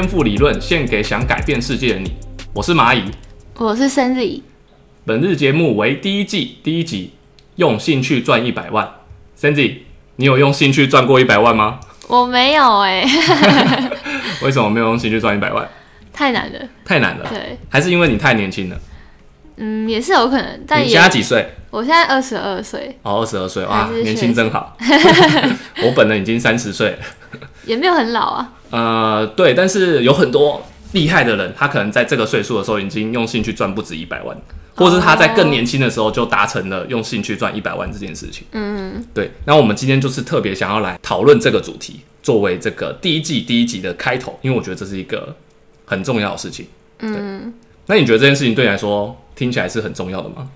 颠覆理论，献给想改变世界的你。我是蚂蚁，我是 Cindy。本日节目为第一季第一集，用兴趣赚一百万。Cindy，你有用兴趣赚过一百万吗？我没有哎、为什么没有用兴趣赚一百万？太难了。太难了，对，还是因为你太年轻了？嗯，也是有可能，但你现在几岁？我现在二十二岁，哦，二十二岁，哇还，是年学轻真好。我本人已经三十岁了。也没有很老啊。呃，对，但是有很多厉害的人，他可能在这个岁数的时候已经用兴趣赚不止一百万，或是他在更年轻的时候就达成了用兴趣赚一百万这件事情。嗯，对，那我们今天就是特别想要来讨论这个主题，作为这个第一季第一集的开头，因为我觉得这是一个很重要的事情。嗯，那你觉得这件事情对你来说听起来是很重要的吗？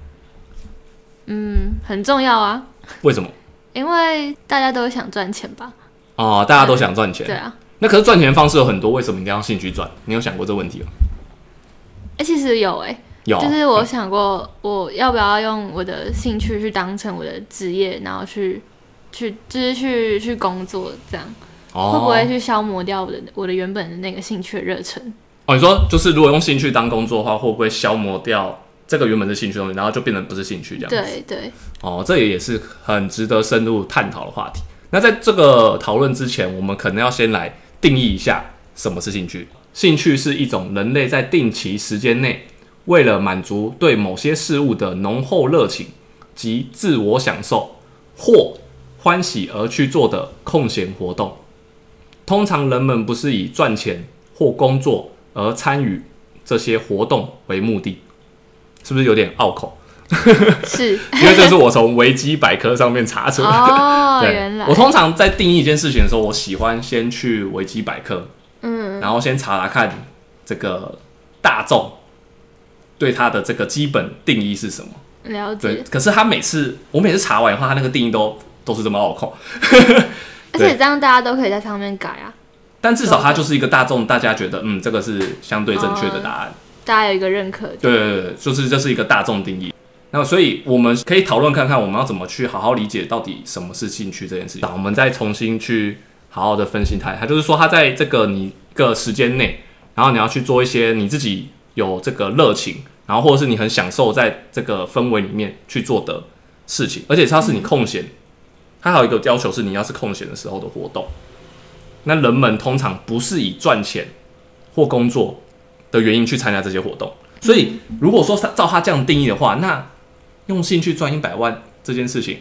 嗯，很重要啊，为什么？因为大家都想赚钱吧？哦，大家都想赚钱，对啊。那可是赚钱的方式有很多，为什么一定要用兴趣赚？你有想过这个问题吗？哎、其实有哎、有，就是我想过，我要不要用我的兴趣去当成我的职业，然后去去就是去去工作，这样、哦会不会去消磨掉我的我的原本的那个兴趣的热忱？哦，你说就是如果用兴趣当工作的话，会不会消磨掉这个原本是兴趣东西，然后就变成不是兴趣这样？。对对，哦，这也是很值得深入探讨的话题。那在这个讨论之前，我们可能要先来定义一下什么是兴趣。兴趣是一种人类在定期时间内，为了满足对某些事物的浓厚热情及自我享受或欢喜而去做的空闲活动。通常人们不是以赚钱或工作而参与这些活动为目的，是不是有点拗口？是因为这是我从维基百科上面查出来的。哦，原来我通常在定义一件事情的时候，我喜欢先去维基百科，嗯，然后先查查看这个大众对它的这个基本定义是什么。了对解，，可是他每次我每次查完以后，他那个定义都都是这么拗口，而且这样大家都可以在上面改啊，但至少它就是一个大众，大家觉得嗯，这个是相对正确的答案。大家有一个认可。对对对，对就是这是一个大众定义。那所以我们可以讨论看看，我们要怎么去好好理解到底什么是兴趣这件事情。我们再重新去好好的分析它。它就是说，它在这个你一个时间内，然后你要去做一些你自己有这个热情，然后或者是你很享受在这个氛围里面去做的事情，而且它是你空闲。它还有一个要求是，你要是空闲的时候的活动。那人们通常不是以赚钱或工作的原因去参加这些活动。所以，如果说他照他这样定义的话，那用兴趣赚一百万这件事情，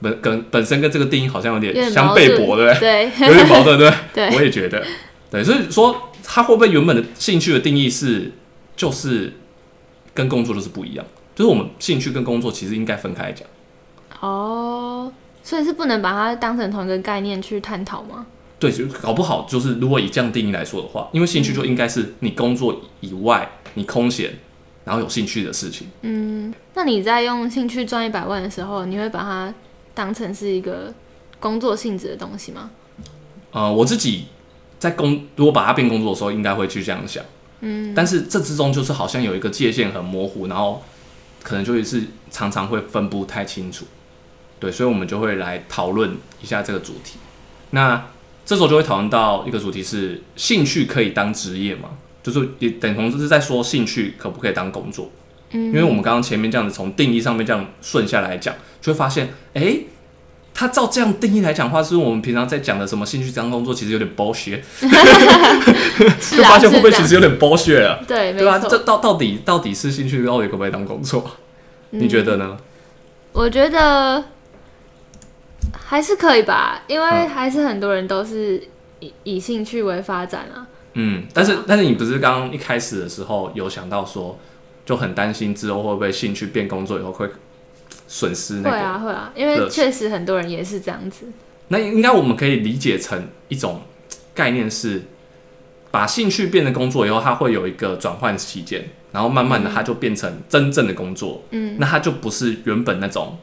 本跟本身跟这个定义好像有有点相点矛盾背驳，对不对？对有点矛盾，对不对？对我也觉得，对，所以说他会不会原本的兴趣的定义是，就是跟工作就是不一样，就是我们兴趣跟工作其实应该分开来讲。哦，所以是不能把它当成同一个概念去探讨吗？对，就搞不好就是如果以这样定义来说的话，因为兴趣就应该是你工作以外，你空闲，然后有兴趣的事情。嗯，那你在用兴趣赚一百万的时候，你会把它当成是一个工作性质的东西吗？呃，我自己在工如果把它变工作的时候，应该会去这样想。嗯，但是这之中就是好像有一个界限很模糊，然后可能就是常常会分不太清楚。对，所以我们就会来讨论一下这个主题。那这时候就会讨论到一个主题是：兴趣可以当职业吗？就是也等同就是在说兴趣可不可以当工作？嗯因为我们刚刚前面这样子从定义上面这样顺下来讲，就会发现，哎、他照这样定义来讲的话，是我们平常在讲的什么兴趣当工作，其实有点 bullshit，是啊，就发现会不会其实有点 bullshit 了，对，对吧？这到到底到底是兴趣，到底可不可以当工作？你觉得呢？我觉得还是可以吧，因为嗯还是很多人都是以以兴趣为发展啊。嗯，但是但是你不是刚刚一开始的时候有想到说，就很担心之后会不会兴趣变工作以后会损失那个？会啊，会啊，因为确实很多人也是这样子。那应该我们可以理解成一种概念是，把兴趣变成工作以后，它会有一个转换期间，然后慢慢的它就变成真正的工作，嗯那它就不是原本那种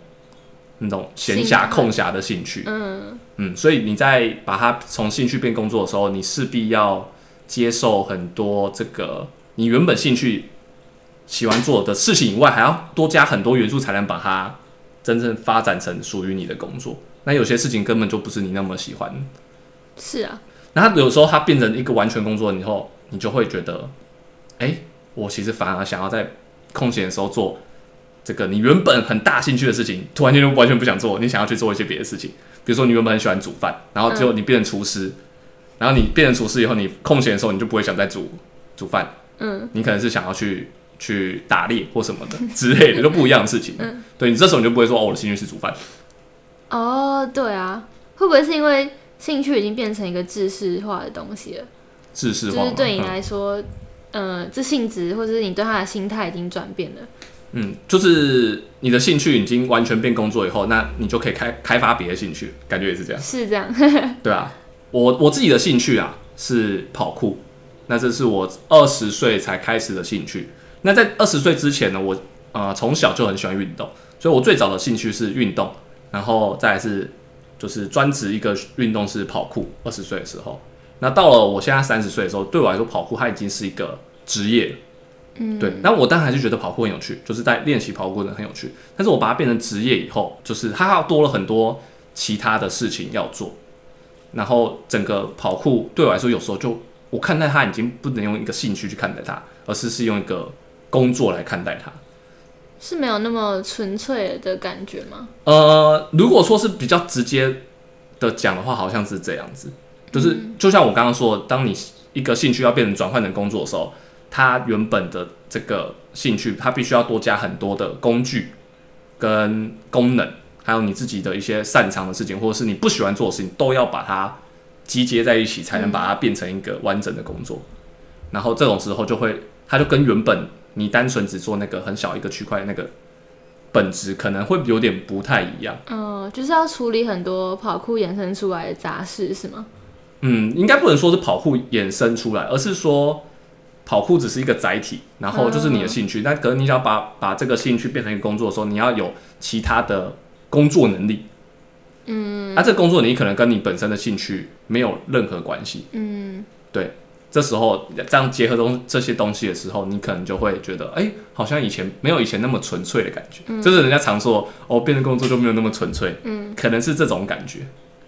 那种闲暇空暇的兴趣，嗯，嗯，所以你在把它从兴趣变工作的时候，你势必要接受很多这个你原本兴趣喜欢做的事情以外，还要多加很多元素，才能把它真正发展成属于你的工作。那有些事情根本就不是你那么喜欢，是啊，然后有时候它变成一个完全工作以后，你就会觉得，哎、我其实反而想要在空闲的时候做这个你原本很大兴趣的事情，突然间就完全不想做，你想要去做一些别的事情。比如说你原本很喜欢煮饭，然后结果你变成厨师，然后你变成厨师以后，你空闲的时候你就不会想再煮煮饭，嗯，你可能是想要去去打猎或什么的之类的，就不一样的事情。嗯对你这时候你就不会说哦，我的兴趣是煮饭。哦，对啊，会不会是因为兴趣已经变成一个制式化的东西了？制式化就是对你嗯来说，呃，这性质或者是你对他的心态已经转变了。嗯，就是你的兴趣已经完全变工作以后，那你就可以开开发别的兴趣，感觉也是这样，是这样，对啊。我我自己的兴趣啊是跑酷，那这是我二十岁才开始的兴趣。那在二十岁之前呢，我呃从小就很喜欢运动，所以我最早的兴趣是运动，然后再来是就是专职一个运动是跑酷。二十岁的时候，那到了我现在三十岁的时候，对我来说跑酷它已经是一个职业了。嗯，对，那我当然还是觉得跑酷很有趣，就是在练习跑酷过程很有趣。但是我把它变成职业以后，就是它要多了很多其他的事情要做，然后整个跑酷对我来说，有时候就我看待它已经不能用一个兴趣去看待它，而是是用一个工作来看待它。是没有那么纯粹的感觉吗？呃，如果说是比较直接的讲的话，好像是这样子，就是就像我刚刚说，当你一个兴趣要变成转换成工作的时候，它原本的这个兴趣，它必须要多加很多的工具跟功能，还有你自己的一些擅长的事情，或者是你不喜欢做的事情，都要把它集结在一起，才能把它变成一个完整的工作。然后这种时候就会，它就跟原本你单纯只做那个很小一个区块那个本质，可能会有点不太一样。嗯、就是要处理很多跑酷衍生出来的杂事，是吗？嗯，应该不能说是跑酷衍生出来，而是说跑酷只是一个载体，然后就是你的兴趣。那可能你想把把这个兴趣变成一个工作的时候，你要有其他的工作能力。嗯，那、这个工作能力可能跟你本身的兴趣没有任何关系。嗯，对这时候这样结合东这些东西的时候，你可能就会觉得，哎、好像以前没有以前那么纯粹的感觉。就是人家常说，哦，变成工作就没有那么纯粹。嗯，可能是这种感觉。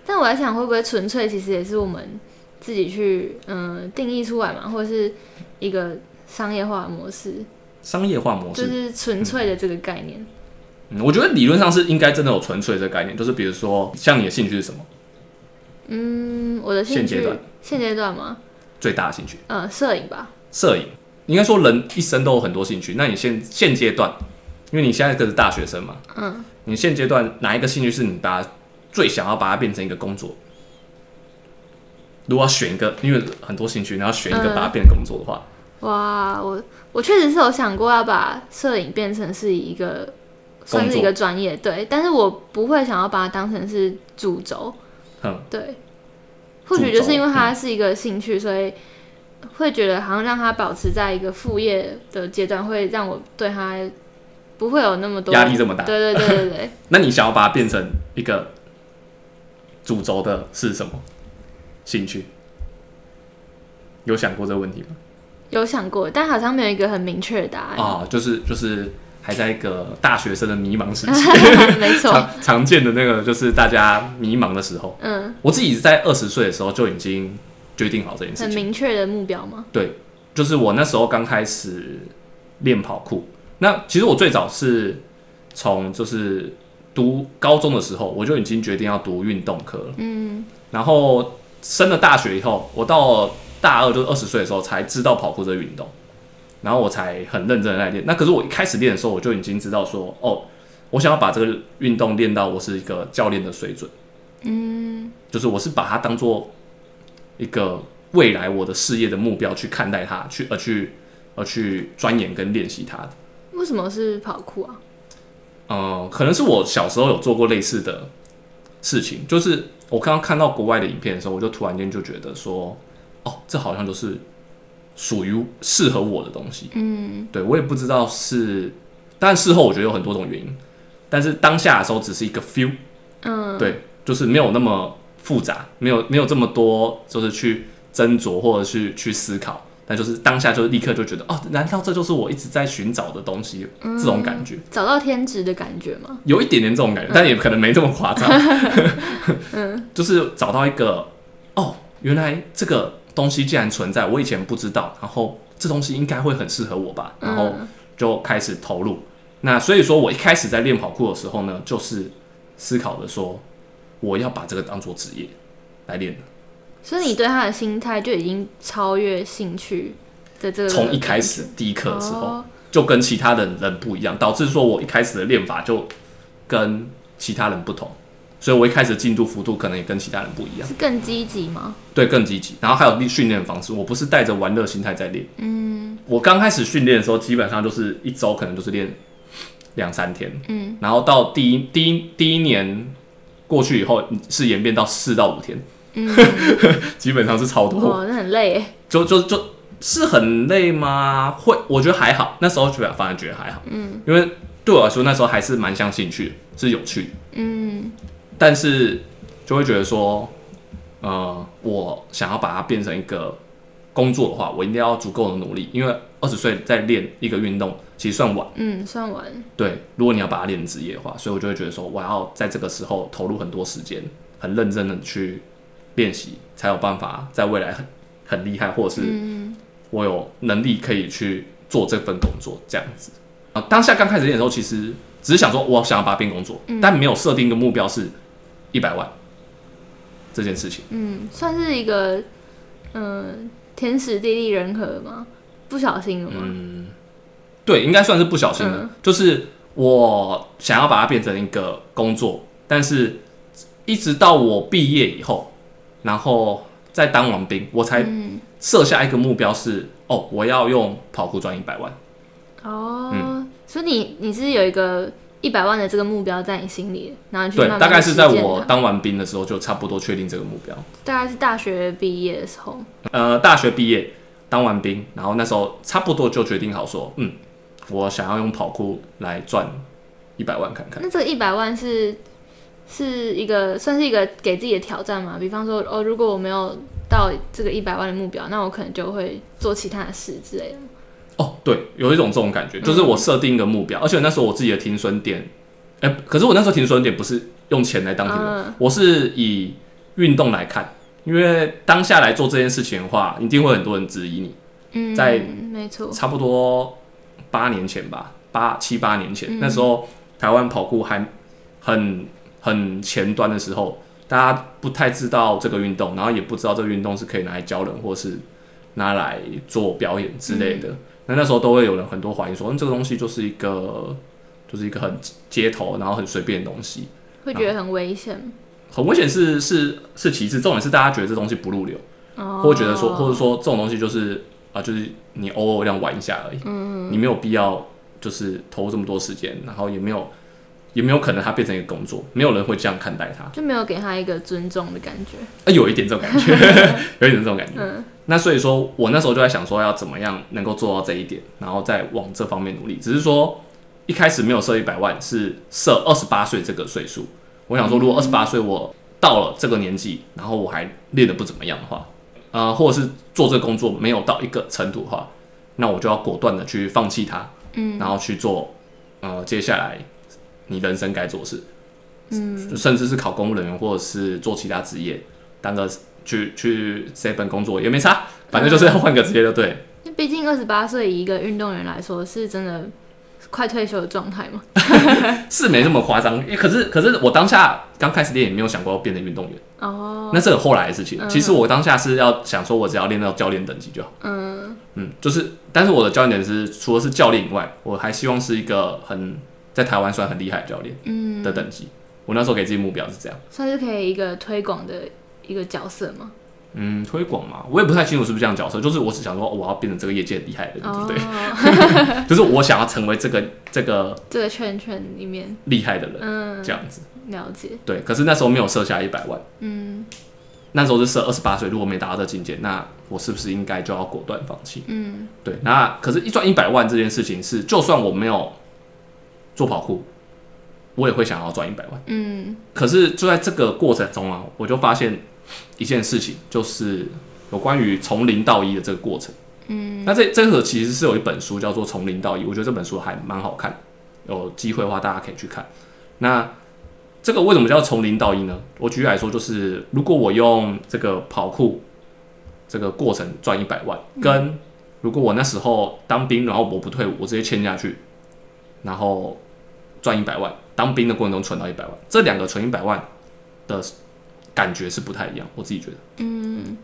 但我在想，会不会纯粹其实也是我们自己去嗯、定义出来嘛，或者是一个商业化模式，商业化模式，就是纯粹的这个概念。嗯，我觉得理论上是应该真的有纯粹这个概念，就是比如说，像你的兴趣是什么？嗯，我的兴趣现阶段现阶段吗？最大的兴趣？嗯，摄影吧。摄影。应该说人一生都有很多兴趣，那你现现阶段，因为你现在可是大学生嘛，嗯，你现阶段哪一个兴趣是你把它最想要把它变成一个工作？如果要选一个，因为很多兴趣，然后选一个嗯把它变成工作的话，哇，我我确实是有想过要把摄影变成是一个算是一个专业，对，但是我不会想要把它当成是主轴，哼，对，或许就是因为它是一个兴趣，所以会觉得好像让它保持在一个副业的阶段，会让我对它不会有那么多压力这么大。对对对对对，那你想要把它变成一个主轴的是什么兴趣？有想过这个问题吗？有想过，但好像没有一个很明确的答案。啊，就是就是还在一个大学生的迷茫时期，没错，常常见的那个就是大家迷茫的时候。嗯，我自己在二十岁的时候就已经决定好这件事很，明确的目标吗？对，就是我那时候刚开始练跑酷。那其实我最早是从就是读高中的时候，我就已经决定要读运动科了。嗯，然后升了大学以后，我到大二就是二十岁的时候才知道跑酷这个运动，然后我才很认真的在练。那可是我一开始练的时候，我就已经知道说，哦，我想要把这个运动练到我是一个教练的水准，嗯，就是我是把它当做一个未来我的事业的目标去看待它，去而去而去钻研跟练习它的。为什么是跑酷啊？嗯，可能是我小时候有做过类似的事情，就是我刚刚看到国外的影片的时候，我就突然间就觉得说，哦，这好像就是属于适合我的东西。嗯，对我也不知道是，但事后我觉得有很多种原因，但是当下的时候只是一个 feel，嗯，对，就是没有那么复杂，没有没有这么多，就是去斟酌或者去去思考。但就是当下就立刻就觉得哦，难道这就是我一直在寻找的东西？这种感觉。找到天职的感觉吗？有一点点这种感觉，但也可能没这么夸张。嗯，就是找到一个哦，原来这个东西既然存在，我以前不知道，然后这东西应该会很适合我吧，然后嗯就开始投入。那所以说我一开始在练跑酷的时候呢，就是思考的说，我要把这个当做职业来练的。所以你对他的心态就已经超越兴趣的这个。从一开始第一课的时候，哦就跟其他的人不一样，导致说我一开始的练法就跟其他人不同，所以我一开始的进度幅度可能也跟其他人不一样，是更积极吗？对，更积极。然后还有训练的方式，我不是带着玩乐心态在练。嗯，我刚开始训练的时候，基本上就是一周可能就是练两三天，嗯，然后到第一第一第一年过去以后，是演变到四到五天，嗯，基本上是超多。哇，那很累。就就就是很累吗？会，我觉得还好。那时候觉得反而觉得还好，嗯，因为对我来说那时候还是蛮像兴趣，是有趣的，嗯，但是就会觉得说，呃，我想要把它变成一个工作的话，我一定要足够的努力，因为二十岁在练一个运动其实算晚，嗯，算晚。对，如果你要把它练成职业的话，所以我就会觉得说，我要在这个时候投入很多时间，很认真的去练习，才有办法在未来很很厉害，或者是我有能力可以去做这份工作这样子。啊，当下刚开始练的时候，其实只是想说，我想要把它变工作，但没有设定一个目标是一百万这件事情。嗯，算是一个嗯天时地利人和吗？不小心了吗？嗯，对，应该算是不小心的，嗯就是我想要把它变成一个工作，但是一直到我毕业以后，然后再当完兵，我才嗯，设下一个目标是，哦，我要用跑酷赚一百万。哦，嗯所以你你是有一个一百万的这个目标在你心里，然后你去对，大概是在我当完兵的时候就差不多确定这个目标。大概是大学毕业的时候，呃，大学毕业当完兵，然后那时候差不多就决定好说，嗯，我想要用跑酷来赚一百万看看。那这个一百万是是一个算是一个给自己的挑战嘛？比方说，哦，如果我没有到这个一百万的目标，那我可能就会做其他的事之类的。哦，对，有一种这种感觉，就是我设定一个目标，而且那时候我自己的停损点，哎、可是我那时候停损点不是用钱来当停损，嗯我是以运动来看，因为当下来做这件事情的话，一定会很多人质疑你。嗯，在没错，差不多八年前吧，八七八年前，嗯那时候台湾跑酷还很很前端的时候，大家不太知道这个运动，然后也不知道这个运动是可以拿来教人，或是拿来做表演之类的。那那时候都会有人很多怀疑说，嗯，这个东西就是一个就是一个很街头，然后很随便的东西，会觉得很危险。很危险是是是其次，重点是大家觉得这东西不入流。哦，或觉得说，或者说这种东西就是啊、就是你偶尔这样玩一下而已，嗯，你没有必要就是投入这么多时间，然后也没有也没有可能它变成一个工作，没有人会这样看待它，就没有给他一个尊重的感觉。啊，有一点这种感觉，有一点这种感觉。嗯那所以说我那时候就在想说，要怎么样能够做到这一点，然后再往这方面努力。只是说一开始没有设一百万，是设二十八岁这个岁数。我想说，如果二十八岁我到了这个年纪，然后我还练得不怎么样的话，呃，或者是做这个工作没有到一个程度的话，那我就要果断的去放弃它，嗯然后去做呃接下来你人生该做的事，嗯，甚至是考公务人员，或者是做其他职业，当个去去 seven 工作也没差，反正就是要换个职业就对了。因为毕竟二十八岁，以一个运动员来说，是真的快退休的状态嘛。是没这么夸张，可是可是我当下刚开始练也没有想过要变成运动员，哦，那是很后来的事情。嗯其实我当下是要想说，我只要练到教练等级就好。嗯嗯，就是，但是我的教练等级是除了是教练以外，我还希望是一个很在台湾算很厉害的教练嗯，的等级。我那时候给自己目标是这样。算是可以一个推广的一个角色吗。嗯，推广嘛，我也不太清楚是不是这样的角色，就是我只想说，哦我要变成这个业界很厉害的人，哦，对不对？就是我想要成为这个这个这个圈圈里面，厉害的人，嗯，这样子。了解，对，可是那时候没有设下一百万，嗯那时候是设二十八岁，如果没达到这境界，那我是不是应该就要果断放弃？嗯对，那可是，一赚一百万这件事情是，就算我没有做跑酷，我也会想要赚一百万。嗯可是就在这个过程中啊，我就发现一件事情，就是有关于从零到一的这个过程。嗯，那这这个其实是有一本书叫做《从零到一》，我觉得这本书还蛮好看，有机会的话大家可以去看。那这个为什么叫从零到一呢？我举例来说，就是如果我用这个跑酷这个过程赚一百万，跟如果我那时候当兵，然后我不退伍，我直接签下去，然后赚一百万，当兵的过程中存到一百万，这两个存一百万的感觉是不太一样，我自己觉得。嗯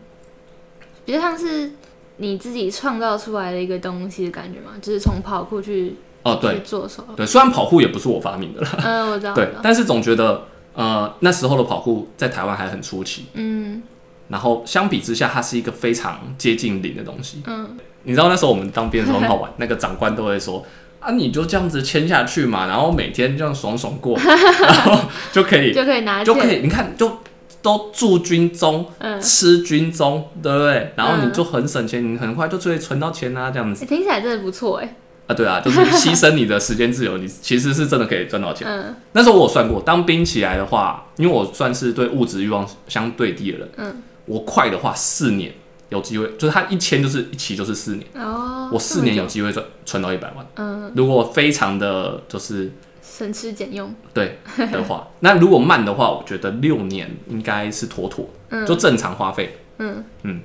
比较像是你自己创造出来的一个东西的感觉嘛，就是从跑酷去哦，对去做手。对，虽然跑酷也不是我发明的啦，嗯，我知道。我知，道对但是总觉得呃那时候的跑酷在台湾还很初期，嗯然后相比之下，它是一个非常接近零的东西。嗯，你知道那时候我们当兵的时候很好玩，那个长官都会说啊，你就这样子签下去嘛，然后每天这样爽爽过，然后就可以就可以拿就可。以，你看就都住军中，嗯，吃军中，对不对？然后你嗯就很省钱，你很快就可以存到钱啊，这样子欸听起来真的不错哎。啊，对啊，就是 牺牲你的时间自由，你其实是真的可以赚到钱。嗯那时候我有算过，当兵起来的话，因为我算是对物质欲望相对低的人，嗯，我快的话四年有机会，就是他一签就是一期就是四年，哦，我四年有机会赚存到一百万。嗯，如果非常的就是省吃俭用。对的话，那如果慢的话，我觉得六年应该是妥妥，嗯。就正常花费。嗯。嗯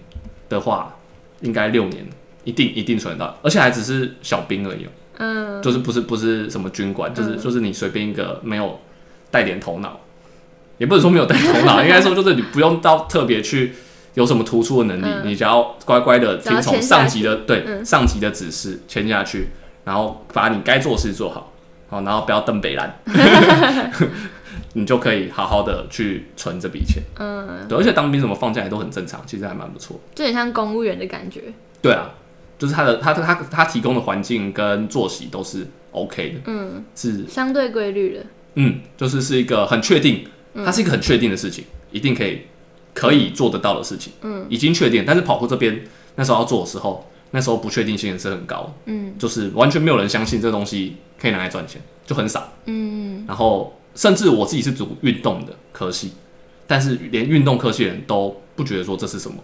的话，应该六年一定一定存得到，而且还只是小兵而已哦、嗯，就是不是不是什么军官，就是、嗯。就是你随便一个没有带点头脑，也不能说没有带头脑，应该说就是你不用到特别去有什么突出的能力，嗯。你只要乖乖的听从上级的对、嗯。上级的指示签下去，然后把你该做的事做好，好，然后不要登北兰，你就可以好好的去存这笔钱。嗯，对，而且当兵什么放假也都很正常，其实还蛮不错。就很像公务员的感觉。对啊，就是他的他他他他提供的环境跟作息都是 OK 的，嗯，是相对规律的。嗯，就是是一个很确定，嗯它是一个很确定的事情，一定可以可以做得到的事情，嗯，已经确定。但是跑酷这边那时候要做的时候，那时候不确定性也是很高，嗯就是完全没有人相信这东西可以拿来赚钱，就很少。嗯然后甚至我自己是读运动的科系，但是连运动科系的人都不觉得说这是什么，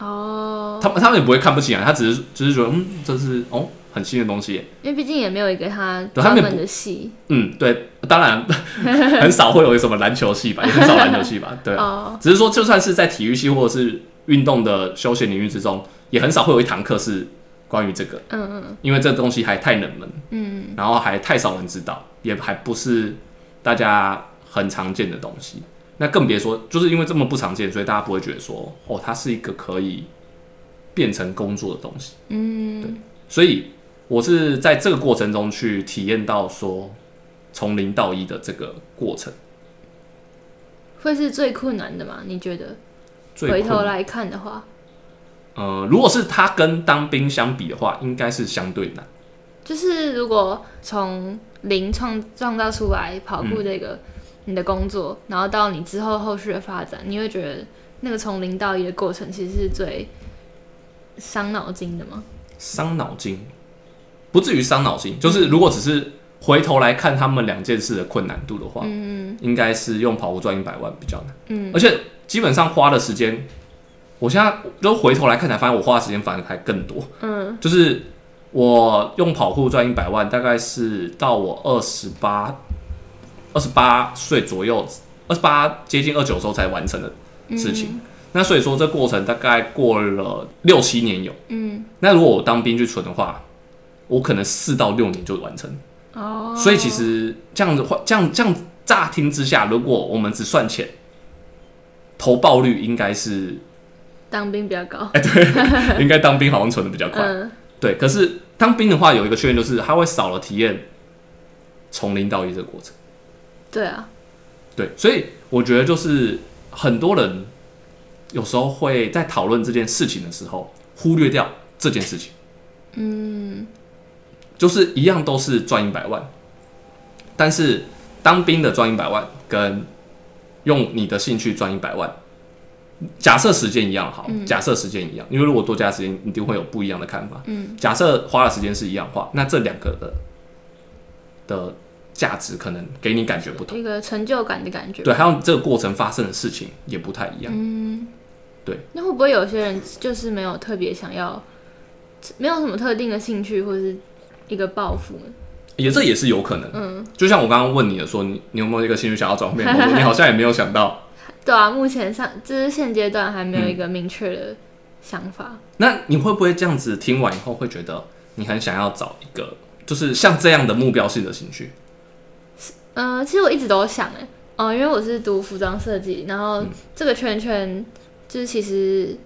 哦，他们他们也不会看不起啊，他只是只是觉得嗯这是哦很新的东西耶，因为毕竟也没有一个他他们也专门的系。嗯对，当然 很少会有什么篮球系吧，也很少篮球系吧，对啊。哦，只是说，就算是在体育系或者是运动的休闲领域之中，也很少会有一堂课是关于这个，嗯嗯因为这东西还太冷门，嗯然后还太少人知道，也还不是大家很常见的东西。那更别说，就是因为这么不常见，所以大家不会觉得说，哦，它是一个可以变成工作的东西。嗯，所以我是在这个过程中去体验到说，从零到一的这个过程。会是最困难的吗？你觉得？最回头来看的话，呃，如果是他跟当兵相比的话，应该是相对难。就是如果从零创创造出来跑步这个、你的工作，然后到你之后后续的发展，你会觉得那个从零到一的过程其实是最伤脑筋的吗？伤脑筋，不至于伤脑筋，就是如果只是回头来看他们两件事的困难度的话，嗯。应该是用跑步赚一百万比较难，嗯。而且基本上花的时间，我现在就回头来看才发现，我花的时间反而还更多，嗯就是我用跑酷赚一百万，大概是到我二十八、二十八岁左右，二十八接近二九时候才完成的事情。那所以说，这过程大概过了六七年有。嗯那如果我当兵去存的话，我可能四到六年就完成。哦，所以其实这样子话，这样这样乍听之下，如果我们只算钱，投报率应该是，当兵比较高，哎，对 应该当兵好像存的比较快。嗯对，可是当兵的话有一个缺点就是，他会少了体验从零到一这个过程。对啊，对，所以我觉得就是很多人有时候会在讨论这件事情的时候，忽略掉这件事情。嗯就是一样都是赚一百万，但是当兵的赚一百万跟用你的兴趣赚一百万，假设时间一样好，假设时间一样，因为如果多加时间，一定会有不一样的看法。嗯假设花的时间是一样的话，那这两个的的价值可能给你感觉不同，一个成就感的感觉。对，还有这个过程发生的事情也不太一样。嗯，对。那会不会有些人就是没有特别想要，没有什么特定的兴趣或者是一个抱负呢？也这也是有可能，嗯，就像我刚刚问你的说，你你有没有一个兴趣想要转变工作？你好像也没有想到，对啊，目前上就是现阶段还没有一个明确的想法。那你会不会这样子听完以后会觉得你很想要找一个就是像这样的目标性的兴趣？呃，其实我一直都想哎，哦、因为我是读服装设计，然后这个圈圈就是其实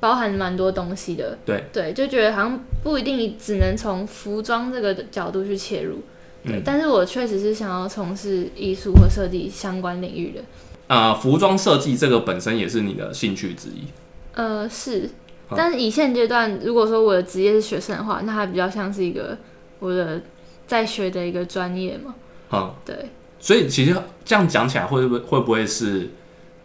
包含蛮多东西的。对对，就觉得好像不一定只能从服装这个角度去切入。对，嗯但是我确实是想要从事艺术或设计相关领域的。啊、服装设计这个本身也是你的兴趣之一。呃，是，但是以现阶段，如果说我的职业是学生的话，那它比较像是一个我的在学的一个专业嘛。嗯，对，所以其实这样讲起来，会不会会不会是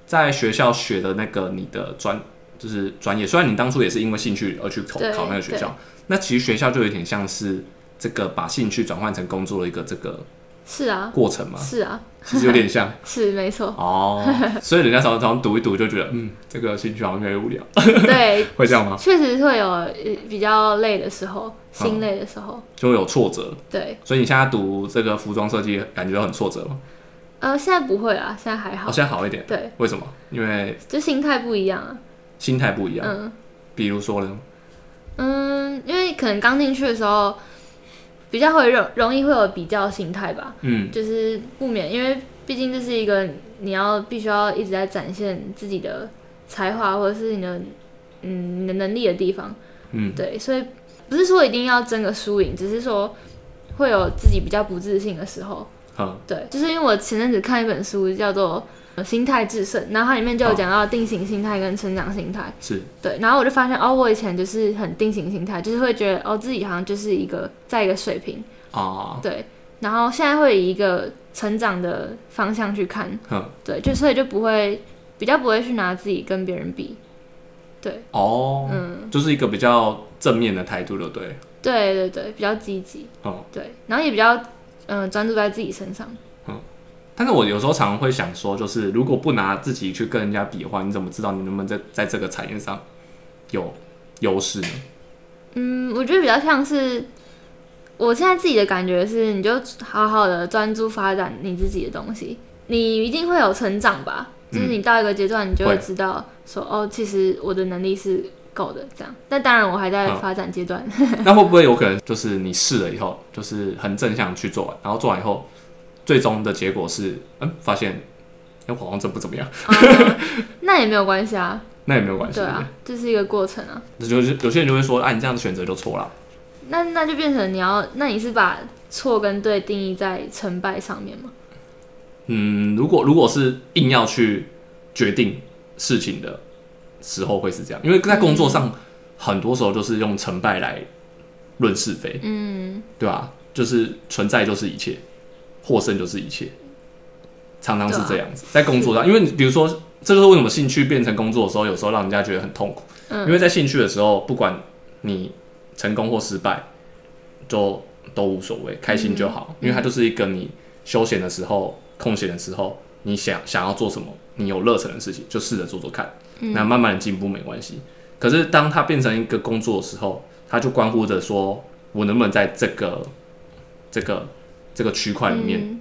在学校学的那个你的专就是专业？虽然你当初也是因为兴趣而去考考那个学校，那其实学校就有点像是这个把兴趣转换成工作的一个这个是啊，过程嘛，是啊，其实有点像 是没错。哦。所以人家常常读一读就觉得，嗯，这个兴趣好像越来越无聊，对，会这样吗？确实会有呃比较累的时候，心累的时候。就会有挫折。对，所以你现在读这个服装设计，感觉到很挫折吗？呃，现在不会啦，现在还好。现在好一点。对，为什么？因为就心态不一样啊。心态不一样。嗯比如说呢？嗯，因为可能刚进去的时候，比较会容容易会有比较心态吧，嗯就是不免，因为毕竟这是一个你要必须要一直在展现自己的才华或者是你的嗯你的能力的地方。嗯对，所以不是说一定要争个输赢，只是说会有自己比较不自信的时候。嗯，对，就是因为我前阵子看一本书叫做《心态制胜》，然后它里面就有讲到定型心态跟成长心态。是。对，然后我就发现哦，我以前就是很定型心态，就是会觉得哦自己好像就是一个在一个水平，啊，对，然后现在会以一个成长的方向去看，哼，对，就所以就不会比较不会去拿自己跟别人比，对，哦，嗯，就是一个比较正面的态度，对不对？对对对，比较积极，哦，对，然后也比较嗯专注在自己身上，但是我有时候常常会想说，就是如果不拿自己去跟人家比的话，你怎么知道你能不能在在这个产业上有优势呢？嗯，我觉得比较像是。我现在自己的感觉是，你就好好的专注发展你自己的东西，你一定会有成长吧。就是你到一个阶段，你就会会知道说，哦，其实我的能力是够的，这样。但当然，我还在嗯发展阶段。那会不会有可能就是你试了以后，就是很正向去做完，然后做完以后，最终的结果是，嗯，发现，哎，我好像真不怎么样，哦那也没有关系啊，那也没有关系。对啊，这是一个过程啊。对不对，就是有些人就会说，啊，你这样子选择就错了。那那就变成你要，那你是把错跟对定义在成败上面吗？嗯，如果如果是硬要去决定事情的时候，会是这样，因为在工作上，很多时候就是用成败来论是非，嗯，对吧、就是存在就是一切，获胜就是一切，常常是这样子。在工作上，因为你比如说，这就是为什么兴趣变成工作的时候，有时候让人家觉得很痛苦。嗯因为在兴趣的时候，不管你成功或失败，都都无所谓，开心就好。因为它就是一个你休闲的时候、空闲的时候，你想想要做什么，你有热忱的事情，就试着做做看。那慢慢的进步没关系。可是当它变成一个工作的时候，它就关乎着说我能不能在这个这个这个区块里面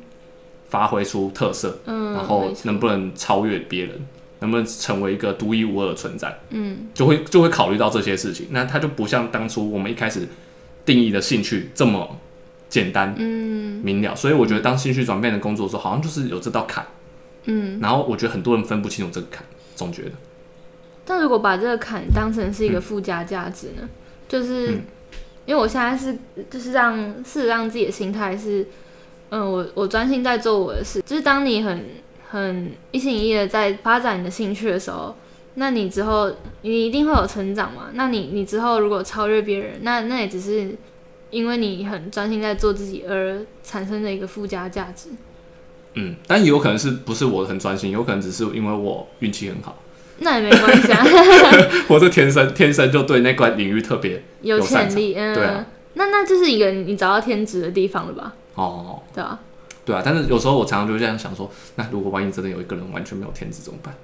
发挥出特色，嗯，然后能不能超越别人，能不能成为一个独一无二的存在，嗯，就会就会考虑到这些事情。那它就不像当初我们一开始定义的兴趣这么简单嗯明了。所以我觉得当兴趣转变成工作的时候，好像就是有这道坎。嗯，然后我觉得很多人分不清楚这个坎，总觉得但如果把这个坎当成是一个附加价值呢？就是、嗯因为我现在是就是让是让自己的心态是，嗯，我我专心在做我的事。就是当你很很一心一意的在发展你的兴趣的时候，那你之后你一定会有成长嘛？那你你之后如果超越别人，那那也只是因为你很专心在做自己而产生的一个附加价值。嗯，但有可能是不是我很专心，有可能只是因为我运气很好，那也没关系啊，我是天生天生就对那块领域特别 有潜力，嗯，对啊那那就是一个你找到天职的地方了吧？哦，对啊、对啊。但是有时候我常常就这样想说，那如果万一真的有一个人完全没有天职怎么办？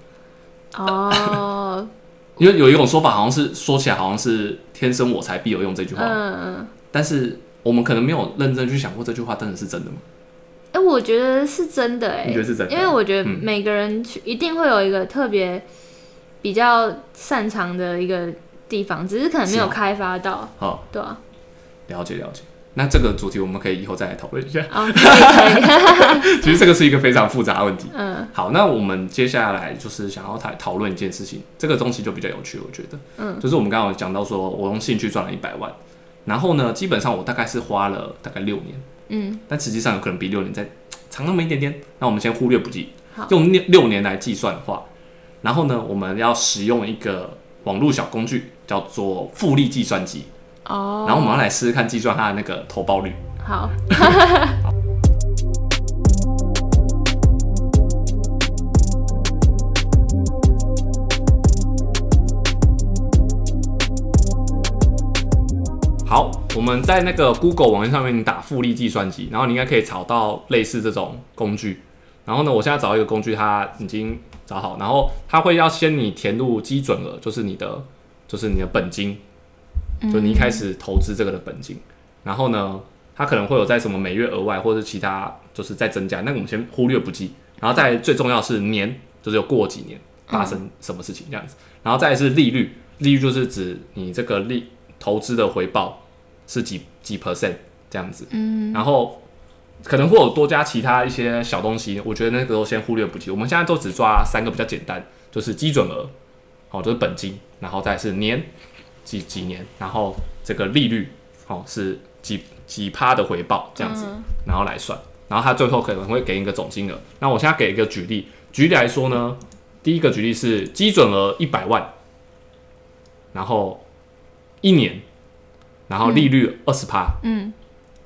哦，因为有一种说法，好像是说起来好像是天生我材必有用这句话，嗯，但是我们可能没有认真去想过这句话真的是真的吗？哎、我觉得是真的哎你觉，得是真的？因为我觉得嗯每个人去一定会有一个特别比较擅长的一个地方，只是可能没有开发到，好，对啊，了解了解。那这个主题我们可以以后再来讨论一下。哦，可以可以，其实这个是一个非常复杂的问题。嗯。好，那我们接下来就是想要讨讨论一件事情，这个东西就比较有趣，我觉得，嗯，就是我们刚刚有讲到说，我用兴趣赚了一百万，然后呢，基本上我大概是花了大概六年，嗯，但实际上有可能比六年再长那么一点点。那我们先忽略不计。好，用六六年来计算的话，然后呢，我们要使用一个网络小工具，叫做复利计算机，哦，然后我们要来试试看计算它的那个投报率。好，好，我们在那个 Google 网页上面打复利计算机，然后你应该可以找到类似这种工具。然后呢，我现在找一个工具，它已经找好，然后它会要先你填入基准额，就是你的就是你的本金，就你一开始投资这个的本金。然后呢，它可能会有在什么每月额外或者其他就是再增加，那个我们先忽略不计。然后再最重要是年，就是有过几年发生什么事情这样子。然后再是利率，利率就是指你这个利投资的回报是几几 percent 这样子。嗯，然后可能会有多加其他一些小东西，我觉得那个都先忽略不计。我们现在都只抓三个比较简单，就是基准额，好、就是本金，然后再是年几几年，然后这个利率，好、是几几趴的回报这样子，嗯然后来算。然后他最后可能会给你一个总金额。那我现在给一个举例，举例来说呢，第一个举例是基准额一百万，然后一年，然后利率二十趴，嗯，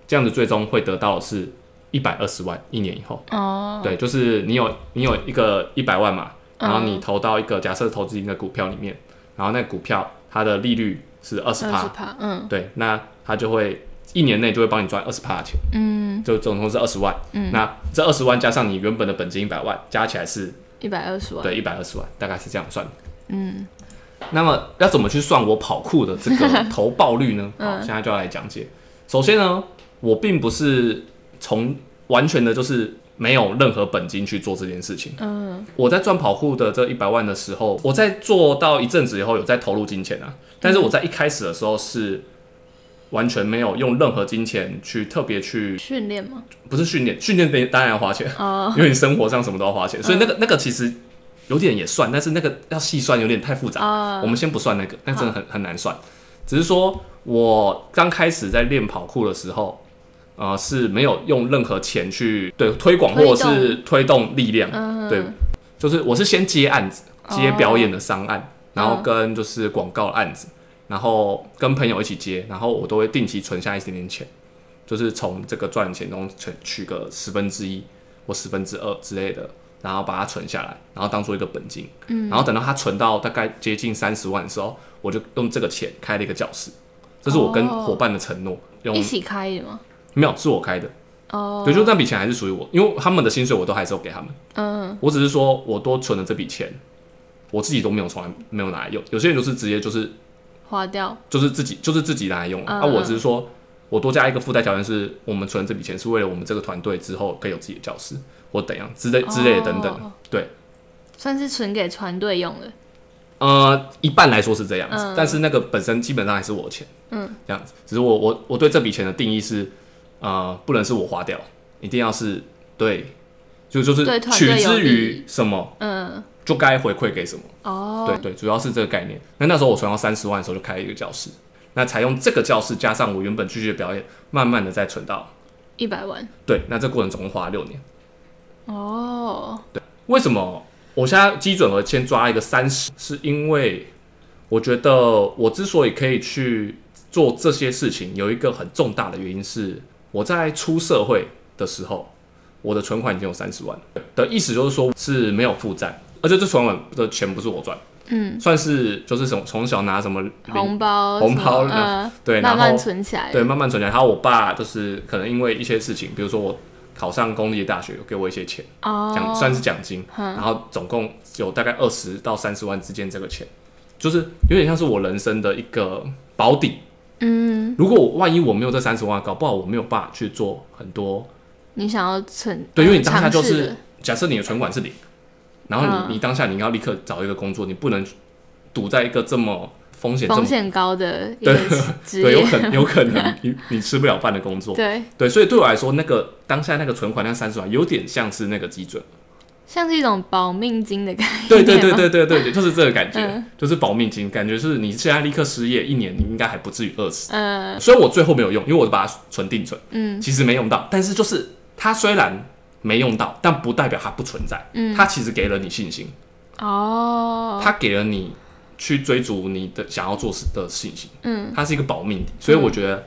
这样子最终会得到的是一百二十万，一年以后。哦，对，就是你有你有一个一百万嘛，然后你嗯投到一个假设投资型的股票里面，然后那股票它的利率是二十趴，二十趴，嗯对，那它就会一年内就会帮你赚二十趴的钱，嗯，就总共是二十万。嗯那这二十万加上你原本的本金一百万，加起来是一百二十万，对一百二十万，大概是这样算的。嗯那么要怎么去算我跑酷的这个 投报率呢？好，嗯现在就要来讲解。首先呢，我并不是从完全的就是没有任何本金去做这件事情。嗯我在赚跑酷的这一百万的时候，我在做到一阵子以后有在投入金钱啊，但是我在一开始的时候是完全没有用任何金钱去特别去，训练吗？不是训练，训练当当然要花钱，哦，因为你生活上什么都要花钱，所以那个那个其实有点也算，但是那个要细算有点太复杂。啊我们先不算那个，那真的很很难算。只是说我刚开始在练跑酷的时候，呃，是没有用任何钱去对推广或者是推动。力量，嗯，对，就是我是先接案子，接哦。表演的商案，然后嗯。跟就是广告的案子，然后跟朋友一起接，然后我都会定期存下一点点钱，就是从这个赚钱中取取个十分之一或十分之二之类的，然后把它存下来，然后当做一个本金，嗯。然后等到它存到大概接近三十万的时候，我就用这个钱开了一个教室，这是我跟哦。伙伴的承诺，用一起开的吗？没有是我开的，哦，对，就那笔钱还是属于我，因为他们的薪水我都还是有给他们。嗯我只是说我多存了这笔钱，我自己都没有从来没有拿来用。有些人就是直接就是花掉，就是自己就是自己拿来用啊。嗯啊我只是说我多加一个附带条件，是我们存这笔钱是为了我们这个团队之后可以有自己的教室或怎样之类之类的等等对，算是存给团队用的。呃，一半来说是这样子，嗯但是那个本身基本上还是我的钱，嗯，这样子。只是我我我对这笔钱的定义是，呃，不能是我花掉，一定要是对，就就是取之于什么嗯，就该回馈给什么。哦，对对，主要是这个概念。那那时候我存到三十万的时候，就开了一个教室，那采用这个教室加上我原本继续的表演，慢慢的再存到一百万。对。那这过程总共花了六年。哦，对为什么我现在基准额先抓一个三十？是因为我觉得我之所以可以去做这些事情，有一个很重大的原因是我在出社会的时候，我的存款已经有三十万的意思，就是说是没有负债，而且这存款的钱不是我赚，嗯，算是就是从从小拿什么零红包红包什么嗯，对，然慢后慢存起来。对，慢慢存起来。然后我爸就是可能因为一些事情，比如说我考上公立大学，有给我一些钱，哦，奖算是奖金，嗯。然后总共有大概二十到三十万之间这个钱，就是有点像是我人生的一个保底。嗯，如果我万一我没有这三十万，搞不好我没有办法去做很多。你想要存，对，因为呃你当下就是假设你的存款是零，然后嗯。你你当下你要立刻找一个工作，你不能赌在一个这么风险风险高的对对，有业，可能有可能 你你吃不了饭的工作，对，对，所以对我来说，那个当下那个存款那三十万，有点像是那个基准。像是一种保命金的感觉。对对对，对对对对，就是这个感觉，嗯。就是保命金，感觉是你现在立刻失业一年，你应该还不至于饿死。嗯。虽然我最后没有用，因为我把它存定存，嗯。其实没用到，但是就是它虽然没用到，但不代表它不存在，嗯，它其实给了你信心，哦，它给了你去追逐你的想要做事的信心，嗯。它是一个保命底，所以我觉得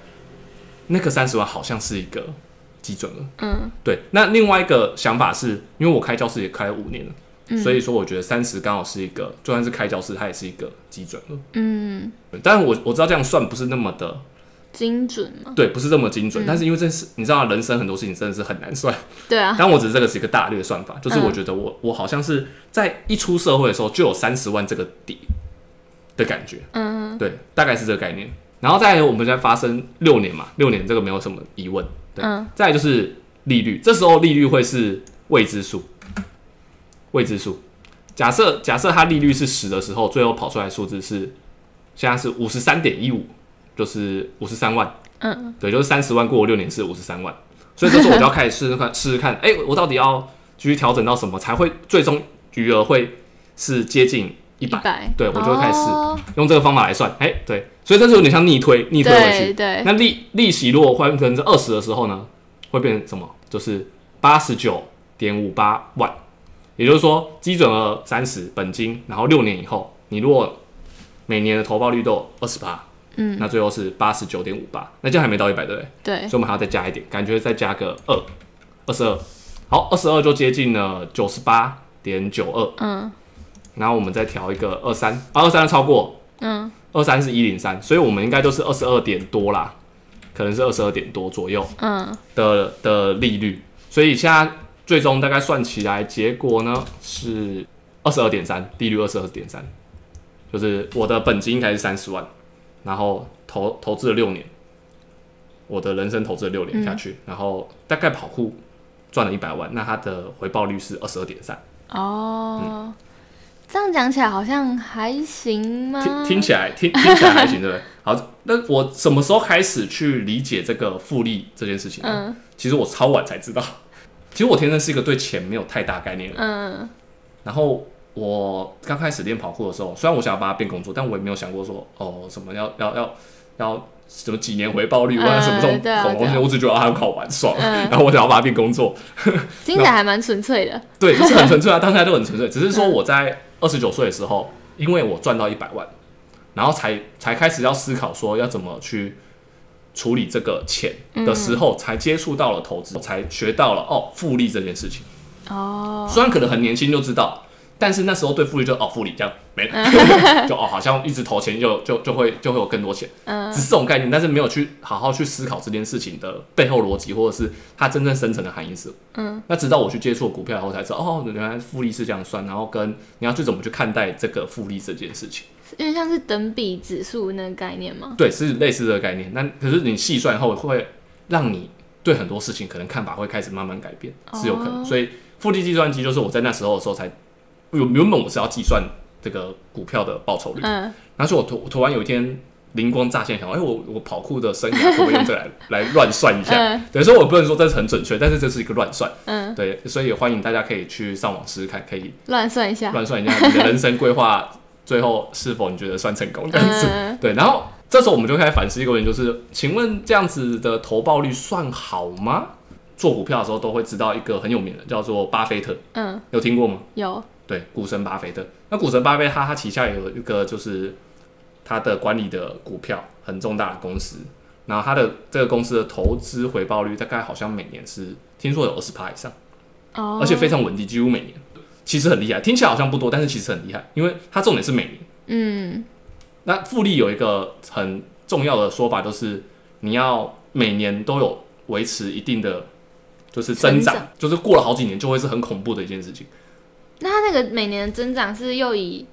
那个三十万好像是一个基准了。嗯对，那另外一个想法是，因为我开教室也开了五年了，嗯所以说我觉得三十刚好是一个，就算是开教室，它也是一个基准了。嗯，但是我我知道这样算不是那么的精准嘛？对，不是这么精准。嗯但是因为这是你知道，人生很多事情真的是很难算。对啊，但我只是这个是一个大略算法，就是嗯我觉得我我好像是在一出社会的时候就有三十万这个底的感觉，嗯对，大概是这个概念。然后再来我们现在发生六年嘛，六年这个没有什么疑问。对，嗯。再来就是利率，这时候利率会是未知数，未知数。假设假设它利率是十的时候，最后跑出来数字是现在是五十三点一五，就是五十三万。嗯。对，就是三十万过六年是五十三万，所以这时候我就要开始试试看，试试看，哎、我到底要继续调整到什么才会最终余额会是接近一百？对我就会开始用这个方法来算，哎、对，所以这是有点像逆推，逆推回去。对对，那利利息如果换成分之二十的时候呢，会变成什么？就是八十九点五八万，也就是说基准额三十本金，然后六年以后，你如果每年的投报率都有二十八，嗯。那最后是八十九点五八，那这样还没到一百，对不对？对。所以我们还要再加一点，感觉再加个二，二十二，好，二十二就接近了九十八点九二，嗯。然后我们再调一个二三，啊，二三超过，嗯二三是一零三，所以我们应该都是二十二点多啦，可能是二十二点多左右嗯。的的利率，所以现在最终大概算起来，结果呢是二十二点三，利率二十二点三，就是我的本金应该是三十万，然后投投资了六年，我的人生投资了六年下去，然后大概跑酷赚了一百万，那它的回报率是二十二点三，哦，这样讲起来好像还行吗？听听起来听听起来还行，对不对？好，那我什么时候开始去理解这个复利这件事情呢？嗯其实我超晚才知道。其实我天生是一个对钱没有太大概念的人。嗯然后我刚开始练跑酷的时候，虽然我想要把它变工作，但我也没有想过说哦什么要要要要什么几年回报率，或者什么这种对啊恐龙对啊我只觉得啊还有考完爽，嗯然后我想要把它变工作。听起来还蛮纯粹的。对，就是很纯粹啊，当下就很纯粹。只是说我在二十九岁的时候，因为我赚到一百万，然后才才开始要思考说要怎么去处理这个钱的时候，才接触到了投资，才学到了哦复利这件事情。哦，虽然可能很年轻就知道，但是那时候对复利就哦复利这样没了，就哦好像一直投钱就就就会就会有更多钱，嗯只是这种概念，但是没有去好好去思考这件事情的背后逻辑，或者是它真正深层的含义是。嗯，那直到我去接触股票以后才知道，哦，原来复利是这样算，然后跟你要去怎么去看待这个复利这件事情。因为像是等比指数那个概念吗？对，是类似的概念。那可是你细算后，会让你对很多事情可能看法会开始慢慢改变，是有可能。哦所以复利计算机就是我在那时候的时候才，原原本我是要计算这个股票的报酬率，嗯然后就我突突然有一天灵光乍现，想，哎、我我跑酷的生涯会不会用这来 来乱算一下？嗯对，所以我不能说这是很准确，但是这是一个乱算。嗯，对，所以欢迎大家可以去上网试试看，可以乱算一下。乱算一下你的人生规划，最后是否你觉得算成功这样子。嗯对，然后这时候我们就开始反思一个问题，就是请问这样子的投报率算好吗？做股票的时候都会知道一个很有名的叫做巴菲特，嗯，有听过吗？有。对，股神巴菲特。那股神巴菲特他他旗下有一个就是他的管理的股票很重大的公司，然后他的这个公司的投资回报率大概好像每年是听说有二十趴以上，哦，而且非常稳定，几乎每年。其实很厉害，听起来好像不多，但是其实很厉害，因为它重点是每年。嗯那复利有一个很重要的说法，就是你要每年都有维持一定的，就是增长就是过了好几年就会是很恐怖的一件事情。那它那个每年的增长是又以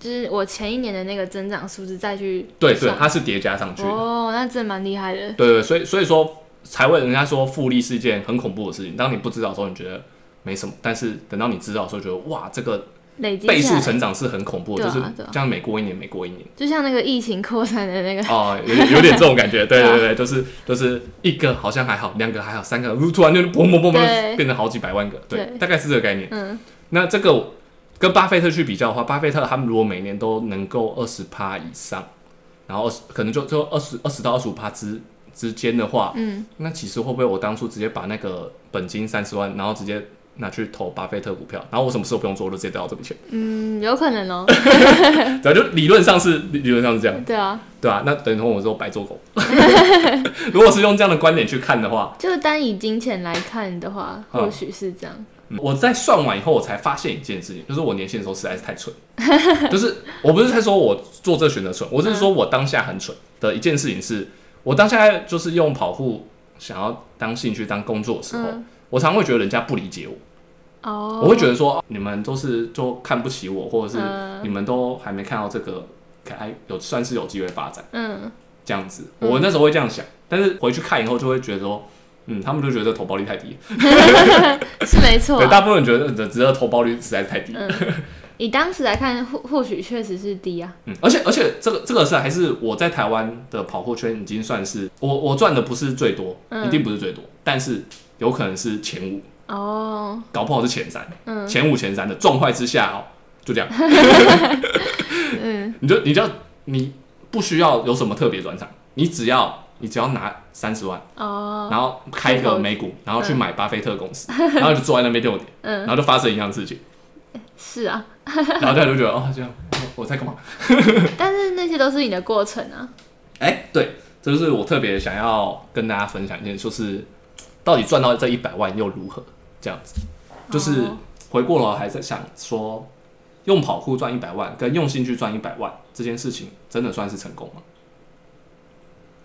就是我前一年的那个增长数字再去对对，它是叠加上去的。哦，那真的蛮厉害的。对对，所以所以说才会人家说复利是一件很恐怖的事情。当你不知道的时候，你觉得没什么，但是等到你知道的时候，觉得哇，这个累积倍数成长是很恐怖的，就是对啊对啊这样每过一年，每过一年。就像那个疫情扩散的那个，哦，有有点这种感觉，对对啊对对，就是就是一个好像还好，两个还好，三个突然就嘣嘣嘣对嘣变成好几百万个，对，对大概是这个概念。嗯，那这个跟巴菲特去比较的话，巴菲特他们如果每年都能够二十趴以上，然后二十可能就就二十二十到二十五趴之之间的话，嗯，那其实会不会我当初直接把那个本金三十万，然后直接拿去投巴菲特股票，然后我什么事都不用做，我就直接得到这笔钱？嗯，有可能哦、对，就理论上是理论上是这样，对啊，对啊、那等于说我说白做狗。如果是用这样的观点去看的话，就单以金钱来看的话，嗯或许是这样。嗯我在算完以后，我才发现一件事情，就是我年轻的时候实在是太蠢。就是我不是在说我做这个选择蠢，我是说我当下很蠢的一件事情是，我当下就是用跑酷想要当兴趣当工作的时候，嗯我常会觉得人家不理解我，哦，我会觉得说你们都是就看不起我，或者是嗯你们都还没看到这个还有算是有机会发展嗯，这样子。嗯我那时候会这样想，但是回去看以后就会觉得说。嗯，他们就觉得投报率太低，是没错对，啊。大部分人觉得只是投报率实在是太低。嗯，以当时来看，或或许确实是低啊。嗯，而且而且这个这个事还是我在台湾的跑酷圈已经算是我我赚的不是最多，嗯一定不是最多，但是有可能是前五，哦，搞不好是前三，嗯前五前三的状态之下哦，就这样，嗯 你就你就你不需要有什么特别专场，你只要你只要拿三十万，哦，然后开一个美股，然后去买巴菲特公司，然后就坐在那边六点，嗯然后就发生一样的事情，是啊，然后大家就觉得哦这样我在干嘛？但是那些都是你的过程啊。哎、对，这就是我特别想要跟大家分享一件，就是到底赚到这一百万又如何？这样子，就是哦回过头来还在想说，用跑酷赚一百万跟用心去赚一百万这件事情，真的算是成功吗？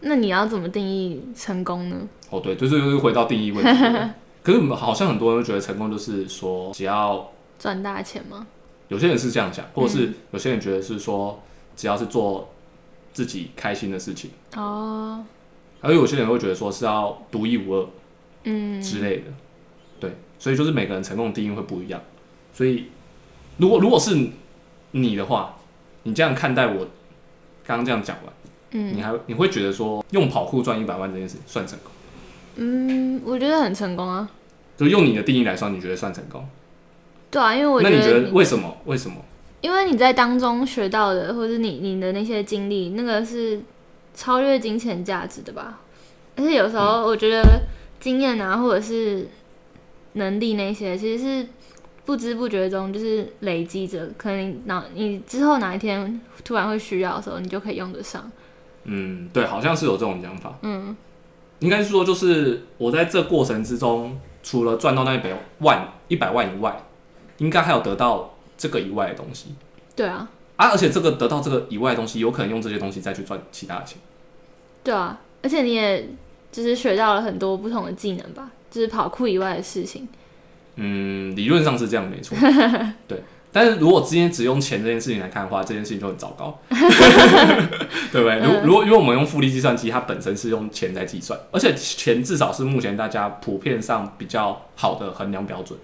那你要怎么定义成功呢？哦，对，就是又回到定义问题。可是好像很多人都觉得成功就是说，只要赚大钱吗？有些人是这样想，或者是有些人觉得是说，只要是做自己开心的事情，哦，而有些人会觉得说是要独一无二，嗯，之类的。对，所以就是每个人成功的定义会不一样。所以，如果如果是你的话，你这样看待我刚刚这样讲完，嗯你还你会觉得说用跑酷赚一百万这件事算成功？嗯，我觉得很成功啊。就用你的定义来说，你觉得算成功？对啊，因为我那你觉觉得得为什么？为什么？因为你在当中学到的，或者你你的那些经历，那个是超越金钱价值的吧。而且有时候我觉得经验啊，或者是能力那些，其实是不知不觉中就是累积着，可能你哪你之后哪一天突然会需要的时候，你就可以用得上。嗯，对，好像是有这种讲法。嗯应该是说，就是我在这过程之中，除了赚到那一百万一百万以外，应该还有得到这个以外的东西。对啊，啊，而且这个得到这个以外的东西，有可能用这些东西再去赚其他的钱。对啊，而且你也就是学到了很多不同的技能吧，就是跑酷以外的事情。嗯，理论上是这样，没错。对，但是如果今天只用钱这件事情来看的话，这件事情就很糟糕，对不对？如嗯如果因为我们用复利计算机，它本身是用钱在计算，而且钱至少是目前大家普遍上比较好的衡量标准，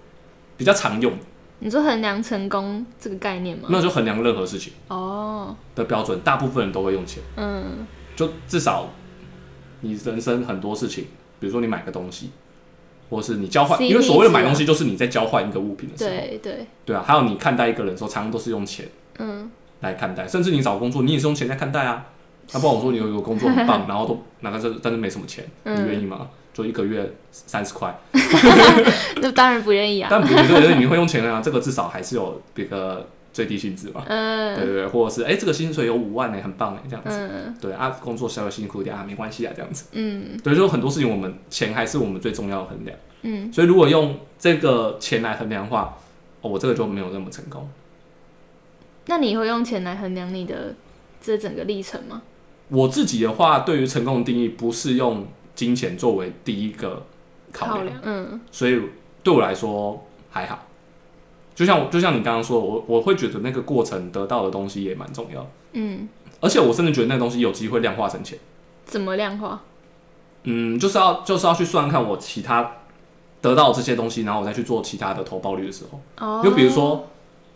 比较常用，你说衡量成功这个概念吗？那就衡量任何事情哦，的标准，大部分人都会用钱。嗯就至少你人生很多事情，比如说你买个东西，或是你交换，因为所谓的买东西就是你在交换一个物品的时候，对对，对啊，还有你看待一个人的时候，常常都是用钱嗯来看待，甚至你找工作，你也是用钱在看待啊。那不然我说你有一个工作很棒，然后都哪个是但是没什么钱，你嗯愿意吗？就一个月三十块，那当然不愿意啊。但不对对，你会用钱啊，这个至少还是有这个最低薪资嘛，对嗯。对对，或者是哎、这个薪水有五万呢、很棒哎、这样子，嗯。对啊，工作稍微辛苦一点啊，没关系啊，这样子。嗯。对，就很多事情我们钱还是我们最重要的衡量，嗯，所以如果用这个钱来衡量的话，哦，我这个就没有那么成功。那你会用钱来衡量你的这整个历程吗？我自己的话，对于成功的定义不是用金钱作为第一个考量，嗯。所以对我来说还好。就像我就像你刚刚说，我我会觉得那个过程得到的东西也蛮重要，嗯，而且我甚至觉得那个东西有机会量化成钱。怎么量化？嗯，就是要就是要去算看我其他得到这些东西，然后我再去做其他的投报率的时候。哦，就比如说，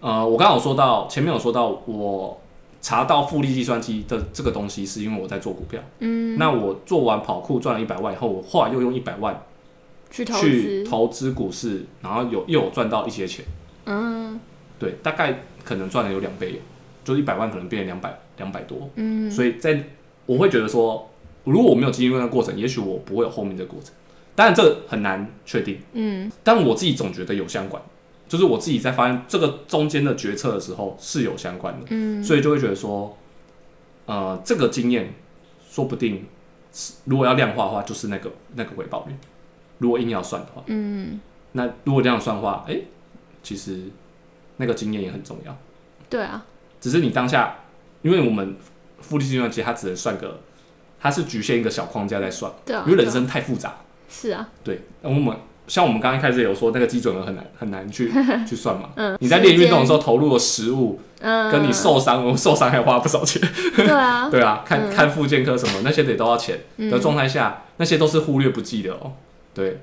呃，我刚刚有说到，前面有说到，我查到复利计算机的这个东西，是因为我在做股票。嗯，那我做完跑酷赚了一百万以后，我后来又用一百万去投资，去投资股市，然后有又有赚到一些钱。嗯。对，大概可能赚了有两倍，就是一百万可能变成两百两百多。嗯。所以在我会觉得说，如果我没有经历过那个过程，也许我不会有后面这个过程。当然这很难确定，嗯。但我自己总觉得有相关，就是我自己在发现这个中间的决策的时候是有相关的，嗯。所以就会觉得说，呃，这个经验说不定是如果要量化的话，就是那个那个回报率。如果硬要算的话，嗯，那如果这样算的话，哎、其实那个经验也很重要。对啊，只是你当下，因为我们复利计算机它只能算个，它是局限一个小框架在算，对啊，因为人生太复杂。是啊，对，那我们像我们刚刚一开始有说那个基准额很难很难去 去算嘛。嗯，你在练运动的时候，投入了食物，嗯，跟你受伤，我受伤还花不少钱。对啊，对啊，看嗯看复健科什么那些得都要钱嗯的状态下，那些都是忽略不计的哦。对，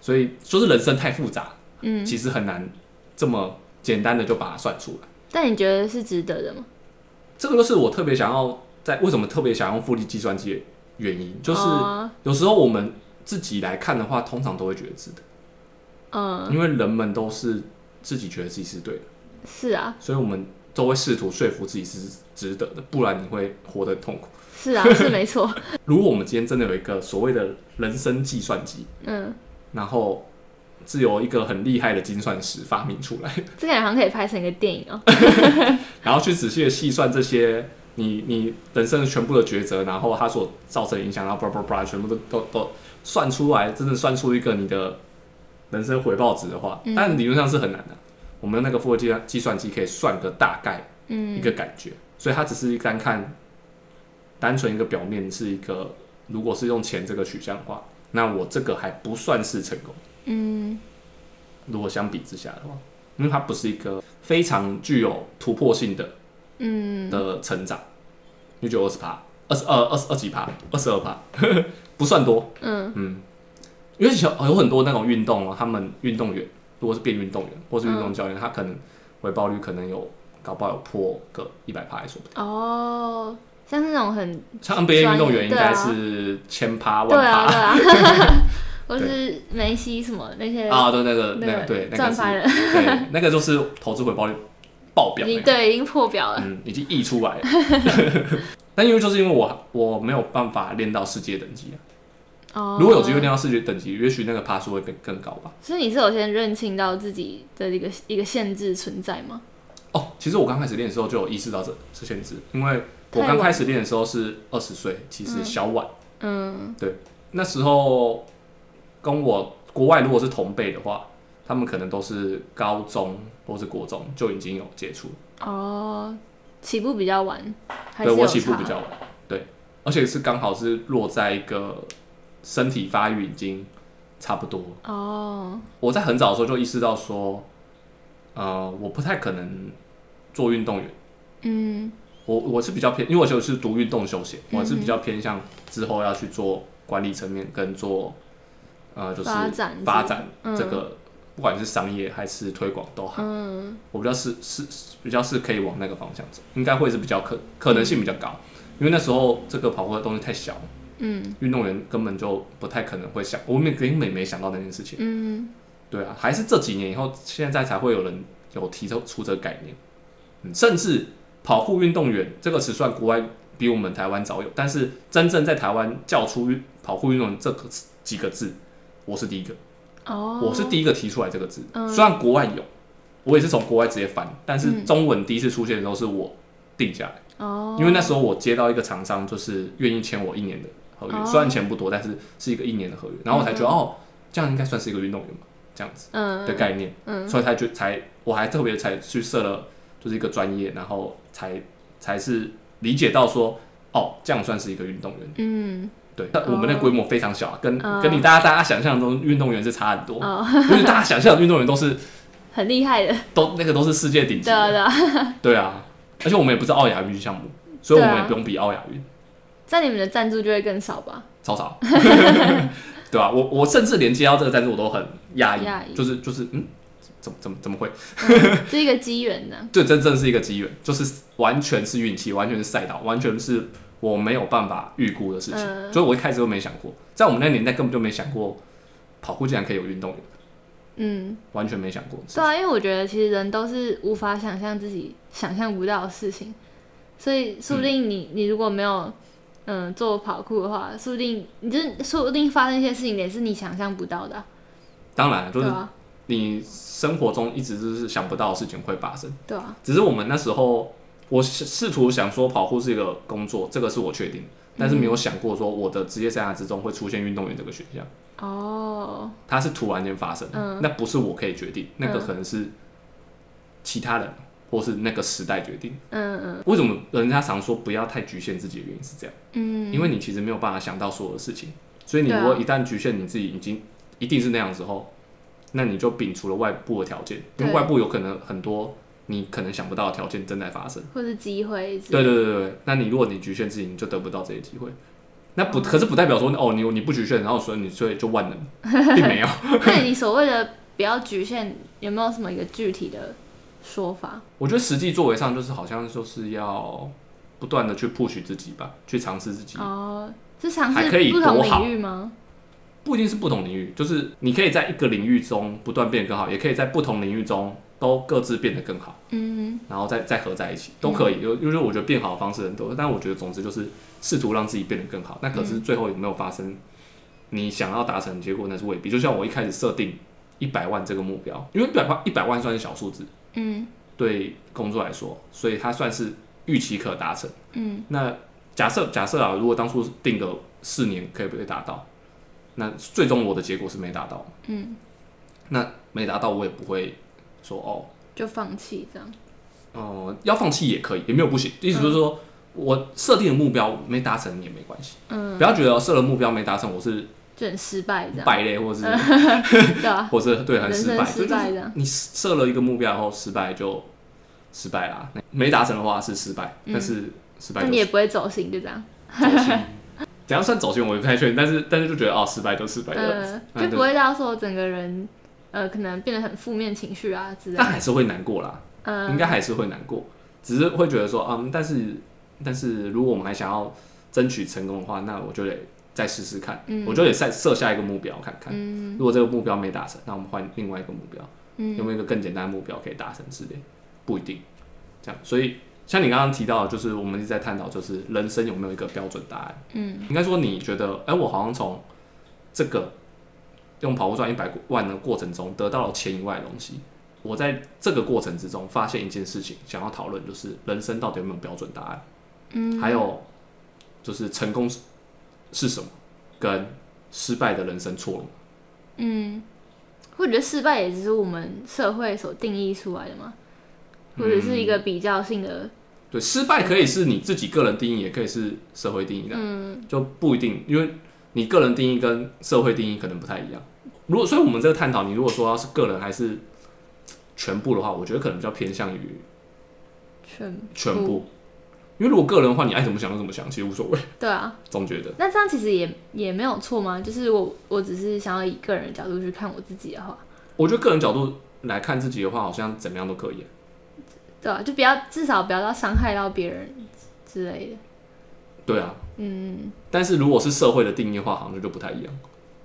所以就是人生太复杂，嗯，其实很难这么简单的就把它算出来。但你觉得是值得的吗？这个就是我特别想要在为什么特别想用复利计算机的原因，就是哦。有时候我们自己来看的话，通常都会觉得值得，嗯，因为人们都是自己觉得自己是对的，是啊，所以我们都会试图说服自己是值得的，不然你会活得很痛苦。是啊，是没错，如果我们今天真的有一个所谓的人生计算机，嗯，然后是由一个很厉害的精算师发明出来，这感觉好像可以拍成一个电影哦。然后去仔细的细算这些你你人生全部的抉择，然后它所造成的影响，然后叭叭叭全部都都都算出来，真的算出一个你的人生回报值的话，嗯但理论上是很难的。我们那个复合计算计算机可以算个大概嗯一嗯个感觉，所以它只是单看单纯一个表面是一个，如果是用钱这个取向的话，那我这个还不算是成功。嗯。如果相比之下的话，因为它不是一个非常具有突破性的嗯。的成长，就只有二十趴，二十二二十二几趴，二十二趴，不算多。嗯。嗯，因为有有很多那种运动哦，他们运动员如果是变运动员或是运动教练，他可能回报率可能有搞不好有破个一百趴，也说不定。哦，像是那种很像 NBA 运动员应该是千趴万啊趴 或是梅西什么那些啊，对那个那个对那个是赚翻了，对 那个就是投资回报率爆表那个。已经对已经破表了。嗯，已经溢出来了。但因为就是因为我我没有办法练到世界等级啊，哦，如果有机会练到世界等级，也许那个爬数会更更高吧。所以你是有先认清到自己的一个一个限制存在吗？哦，其实我刚开始练的时候就有意识到这这限制，因为我刚开始练的时候是二十岁，其实小晚。嗯对那时候跟我国外如果是同辈的话，他们可能都是高中或是国中就已经有接触，哦，起步比较晚，对我起步比较晚，对，而且是刚好是落在一个身体发育已经差不多。哦，我在很早的时候就意识到说，呃，我不太可能做运动员。嗯我我是比较偏，因为我就是读运动休闲，嗯我是比较偏向之后要去做管理层面跟做呃就是发展发展嗯这个，不管是商业还是推广都好，嗯我比较是是比较是可以往那个方向走，应该会是比较可可能性比较高，因为那时候这个跑步的东西太小，嗯运动员根本就不太可能会想，我们根本没想到那件事情。嗯对啊，还是这几年以后，现在才会有人有提出出这个概念，嗯，甚至跑酷运动员这个词算国外比我们台湾早有，但是真正在台湾叫出运跑酷运动员这个词几个字，我是第一个，哦，我是第一个提出来这个字。嗯。虽然国外有，我也是从国外直接翻，但是嗯。中文第一次出现的时候是我定下来，哦，因为那时候我接到一个厂商，就是愿意签我一年的合约，哦。虽然钱不多，但是是一个一年的合约，然后我才觉得、哦，这样应该算是一个运动员吧，这样子。嗯的概念，嗯。所以才就才我还特别才去设了就是一个专业，然后才才是理解到说哦，这样算是一个运动员。嗯对，但我们的规模非常小啊，跟、哦跟你大家大家想象中运动员是差很多，哦，因为大家想象的运动员都是 很厉害的，都那个都是世界顶级的，对啊，对啊，而且我们也不是奥亚运项目，所以我们也不用比奥亚运，在你们的赞助就会更少吧？超少，对吧、我我甚至连接到这个赞助我都很压抑，就是就是嗯，怎么怎么怎么会？是一个机缘呢。对真正是一个机缘，就是完全是运气，完全是赛道，完全是我没有办法预估的事情。嗯。所以我一开始都没想过，在我们那个年代根本就没想过跑酷竟然可以有运动员，嗯，完全没想过。对啊，因为我觉得其实人都是无法想象自己想象不到的事情，所以说不定你、你如果没有嗯做跑酷的话，说不定你就是说不定发生一些事情也是你想象不到的啊、当然，就是你生活中一直就是想不到的事情会发生。对啊，只是我们那时候，我试试图想说跑酷是一个工作，这个是我确定的，但是没有想过说我的职业生涯之中会出现运动员这个选项，哦，它是突然间发生的，嗯。那不是我可以决定，那个嗯。可能是其他人或是那个时代决定。嗯。嗯。为什么人家常说不要太局限自己的原因是这样？嗯，因为你其实没有办法想到所有的事情，所以你如果一旦局限你自己已经一定是那样之后，那你就摒除了外部的条件，因为外部有可能很多你可能想不到的条件正在发生。或是机会是对，对对对，那你如果你局限自己，你就得不到这些机会。那嗯不，可是不代表说哦，你你不局限，然后所以你所以就万能，并没有。那你所谓的不要局限，有没有什么一个具体的说法？我觉得实际作为上就是好像就是要不断的去 push 自己吧，去尝试自己，哦，是尝试可以不同领域吗？不一定是不同领域，就是你可以在一个领域中不断变得更好，也可以在不同领域中都各自变得更好，嗯然后再再合在一起都可以。有因为我觉得变好的方式很多，但我觉得总之就是试图让自己变得更好。那可是最后有没有发生你想要达成的结果，那是未必。就像我一开始设定一百万这个目标，因为一百万一百万算是小数字，嗯对工作来说，所以它算是预期可达成。嗯那假设假设啊，如果当初定个四年可以不可以达到？那最终我的结果是没达到，嗯，那没达到我也不会说哦，就放弃这样。呃，要放弃也可以，也没有不行。意思就是说、我设定的目标没达成也没关系，嗯，不要觉得设了目标没达成我是就很失败这样，败类，或者是、对啊，或是对很失败，失败这样。你设了一个目标然后失败就失败啦，没达成的话是失败，但是失败那就是你也不会走心，就这样，走心。怎样算走心我也不太确定，但是但是就觉得哦失败就失败这样子，呃，就不会到说整个人呃可能变得很负面情绪啊之类的。但还是会难过啦，嗯，应该还是会难过，只是会觉得说嗯，但是但是如果我们还想要争取成功的话，那我就得再试试看，嗯我就得再设下一个目标看看，嗯如果这个目标没达成，那我们换另外一个目标，嗯有没有一个更简单的目标可以达成之类，不一定这样，所以。像你刚刚提到的，就是我们一直在探讨，就是人生有没有一个标准答案？嗯应该说，你觉得，哎、我好像从这个用跑步赚一百万的过程中得到了钱以外的东西。我在这个过程之中发现一件事情，想要讨论就是人生到底有没有标准答案，嗯，还有就是成功是是什么，跟失败的人生错了吗？嗯，或者失败也只是我们社会所定义出来的吗？或者是一个比较性的，对，失败可以是你自己个人定义，也可以是社会定义的，嗯就不一定，因为你个人定义跟社会定义可能不太一样。如果所以我们这个探讨，你如果说要是个人还是全部的话，我觉得可能比较偏向于全全部。因为如果个人的话，你爱怎么想就怎么想，其实无所谓，对啊，总觉得那这样其实也也没有错吗？就是我我只是想要以个人的角度去看我自己的话，我觉得个人角度来看自己的话，好像怎么样都可以。对啊，就不要至少不要到伤害到别人之类的。对啊，嗯，但是如果是社会的定义的话，好像就不太一样，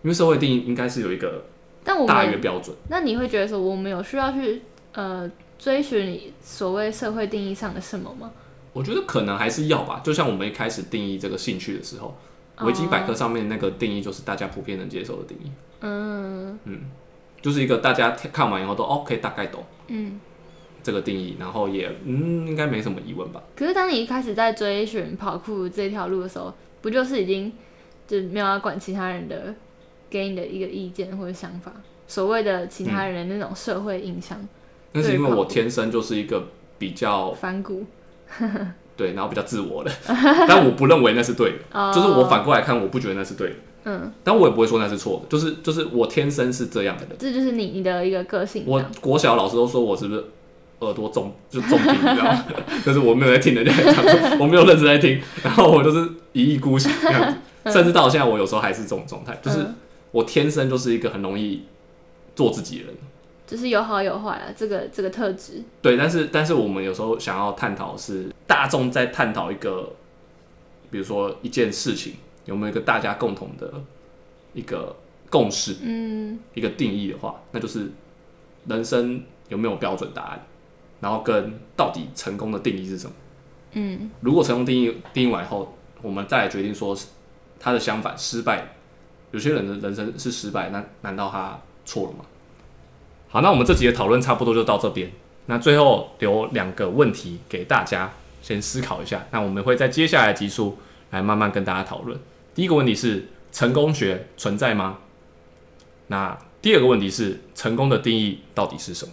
因为社会定义应该是有一个但我大约们标准。那你会觉得说我们有需要去呃追寻你所谓社会定义上的什么吗？我觉得可能还是要吧，就像我们一开始定义这个兴趣的时候，维基百科上面那个定义就是大家普遍能接受的定义，嗯。就是一个大家看完以后都 OK 大概懂。嗯。这个定义，然后也嗯应该没什么疑问吧。可是当你一开始在追寻跑酷这条路的时候，不就是已经就没有要管其他人的给你的一个意见或者想法，所谓的其他人的那种社会印象、那是因为我天生就是一个比较反骨，对，然后比较自我的，但我不认为那是对的，哦就是我反过来看，我不觉得那是对的，嗯，但我也不会说那是错的，就是就是我天生是这样的人。这就是你你的一个个性我。国小老师都说我是不是耳朵中就中听，你知道吗？就是我没有在听人家讲话，我没有认真在听，然后我就是一意孤行这样子，甚至到现在我有时候还是这种状态，就是嗯我天生就是一个很容易做自己的人，就是有好有坏啊，这个这个特质。对，但是但是我们有时候想要探讨是大众在探讨一个，比如说一件事情有没有一个大家共同的一个共识，嗯。一个定义的话，那就是人生有没有标准答案，然后跟到底成功的定义是什么。嗯如果成功定义定义完以后，我们再来决定说是他的相反失败，有些人的人生是失败，那难道他错了吗？好，那我们这集的讨论差不多就到这边。那最后留两个问题给大家先思考一下。那我们会在接下来的集数来慢慢跟大家讨论。第一个问题是成功学存在吗？那第二个问题是成功的定义到底是什么？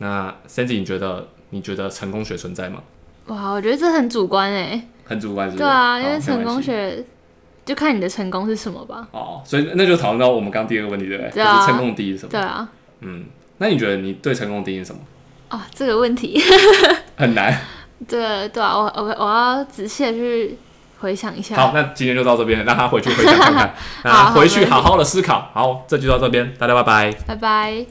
那 Sandy，你觉得你觉得成功学存在吗？哇，我觉得这很主观哎。很主观是不是？对啊，因好为成功。学就看你的成功是什么吧。哦，所以那就讨论到我们刚刚第二个问题，对不对？对啊就是成功的定义是什么？对啊，嗯，那你觉得你对成功的定义是什么？啊，这个问题，很难。对对啊，我我我要仔细的去回想一下。好，那今天就到这边，让他回去回想看看，那回去好好的思考。好，这就到这边，大家拜拜。拜拜。